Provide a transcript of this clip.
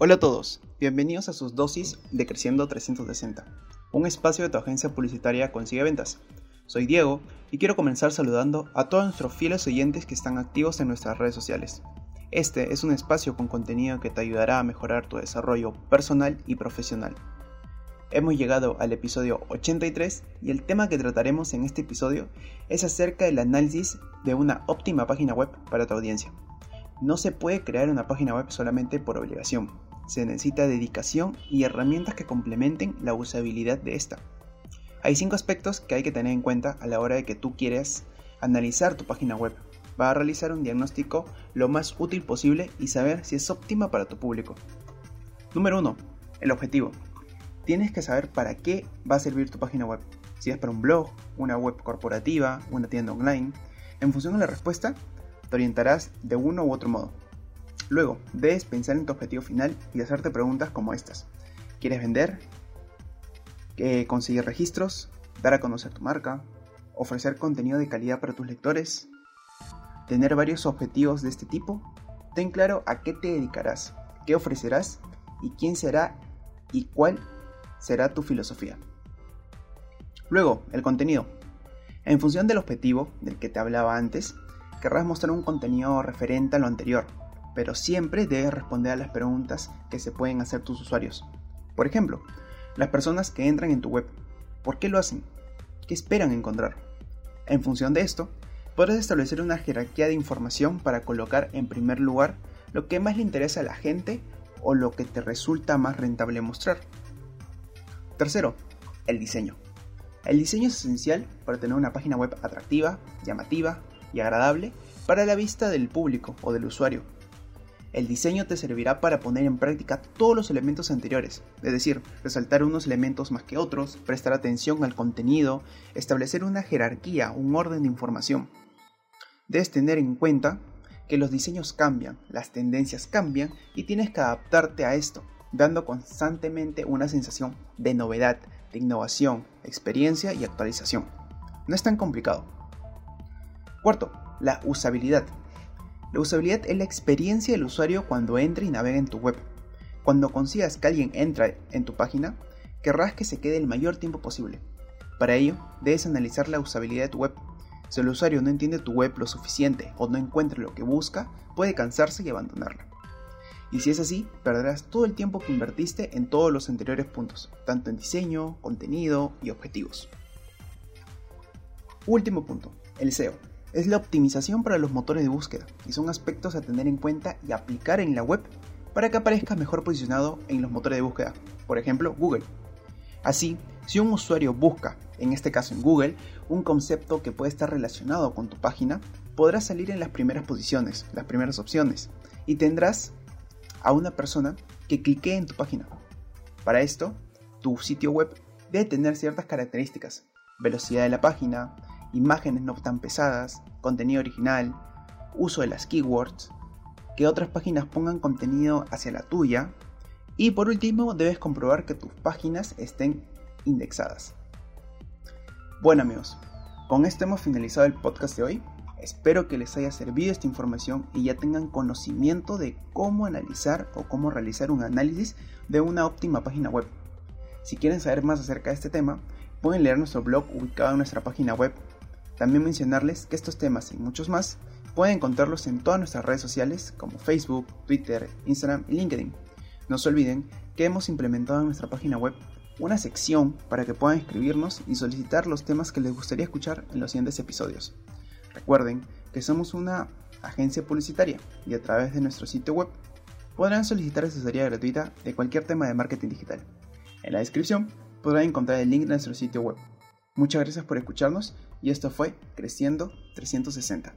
Hola a todos, bienvenidos a sus dosis de Creciendo 360, un espacio de tu agencia publicitaria Consigue Ventas. Soy Diego y quiero comenzar saludando a todos nuestros fieles oyentes que están activos en nuestras redes sociales. Este es un espacio con contenido que te ayudará a mejorar tu desarrollo personal y profesional. Hemos llegado al episodio 83 y el tema que trataremos en este episodio es acerca del análisis de una óptima página web para tu audiencia. No se puede crear una página web solamente por obligación, se necesita dedicación y herramientas que complementen la usabilidad de esta. Hay cinco aspectos que hay que tener en cuenta a la hora de que tú quieres analizar tu página web. Va a realizar un diagnóstico lo más útil posible y saber si es óptima para tu público. Número 1. El objetivo. Tienes que saber para qué va a servir tu página web. Si es para un blog, una web corporativa, una tienda online. En función de la respuesta, te orientarás de uno u otro modo. Luego, debes pensar en tu objetivo final y hacerte preguntas como estas. ¿Quieres vender? ¿Conseguir registros? ¿Dar a conocer tu marca? ¿Ofrecer contenido de calidad para tus lectores? ¿Tener varios objetivos de este tipo? Ten claro a qué te dedicarás, qué ofrecerás y quién será y cuál será tu filosofía. Luego, el contenido. En función del objetivo del que te hablaba antes, querrás mostrar un contenido referente a lo anterior, pero siempre debes responder a las preguntas que se pueden hacer tus usuarios. Por ejemplo, las personas que entran en tu web, ¿por qué lo hacen? ¿Qué esperan encontrar? En función de esto, podrás establecer una jerarquía de información para colocar en primer lugar lo que más le interesa a la gente o lo que te resulta más rentable mostrar. Tercero, el diseño. El diseño es esencial para tener una página web atractiva, llamativa y agradable para la vista del público o del usuario el diseño te servirá para poner en práctica todos los elementos anteriores, es decir, resaltar unos elementos más que otros, prestar atención al contenido, establecer una jerarquía, un orden de información. Debes tener en cuenta que los diseños cambian, las tendencias cambian y tienes que adaptarte a esto, dando constantemente una sensación de novedad, de innovación, experiencia y actualización. No es tan complicado. Cuarto, la usabilidad. La usabilidad es la experiencia del usuario cuando entra y navega en tu web. Cuando consigas que alguien entra en tu página, querrás que se quede el mayor tiempo posible. Para ello, debes analizar la usabilidad de tu web. Si el usuario no entiende tu web lo suficiente o no encuentra lo que busca, puede cansarse y abandonarla. Y si es así, perderás todo el tiempo que invertiste en todos los anteriores puntos, tanto en diseño, contenido y objetivos. Último punto, el SEO es la optimización para los motores de búsqueda y son aspectos a tener en cuenta y aplicar en la web para que aparezcas mejor posicionado en los motores de búsqueda, por ejemplo Google. Así, si un usuario busca, en este caso en Google, un concepto que puede estar relacionado con tu página, podrás salir en las primeras posiciones, las primeras opciones, y tendrás a una persona que clique en tu página. Para esto, tu sitio web debe tener ciertas características, velocidad de la página, imágenes no tan pesadas, contenido original, uso de las keywords, que otras páginas pongan contenido hacia la tuya y por último debes comprobar que tus páginas estén indexadas. Bueno amigos, con esto hemos finalizado el podcast de hoy. Espero que les haya servido esta información y ya tengan conocimiento de cómo analizar o cómo realizar un análisis de una óptima página web. Si quieren saber más acerca de este tema, pueden leer nuestro blog ubicado en nuestra página web también mencionarles que estos temas y muchos más pueden encontrarlos en todas nuestras redes sociales como Facebook, Twitter, Instagram y LinkedIn. No se olviden que hemos implementado en nuestra página web una sección para que puedan escribirnos y solicitar los temas que les gustaría escuchar en los siguientes episodios. Recuerden que somos una agencia publicitaria y a través de nuestro sitio web podrán solicitar asesoría gratuita de cualquier tema de marketing digital. En la descripción podrán encontrar el link de nuestro sitio web. Muchas gracias por escucharnos y esto fue Creciendo 360.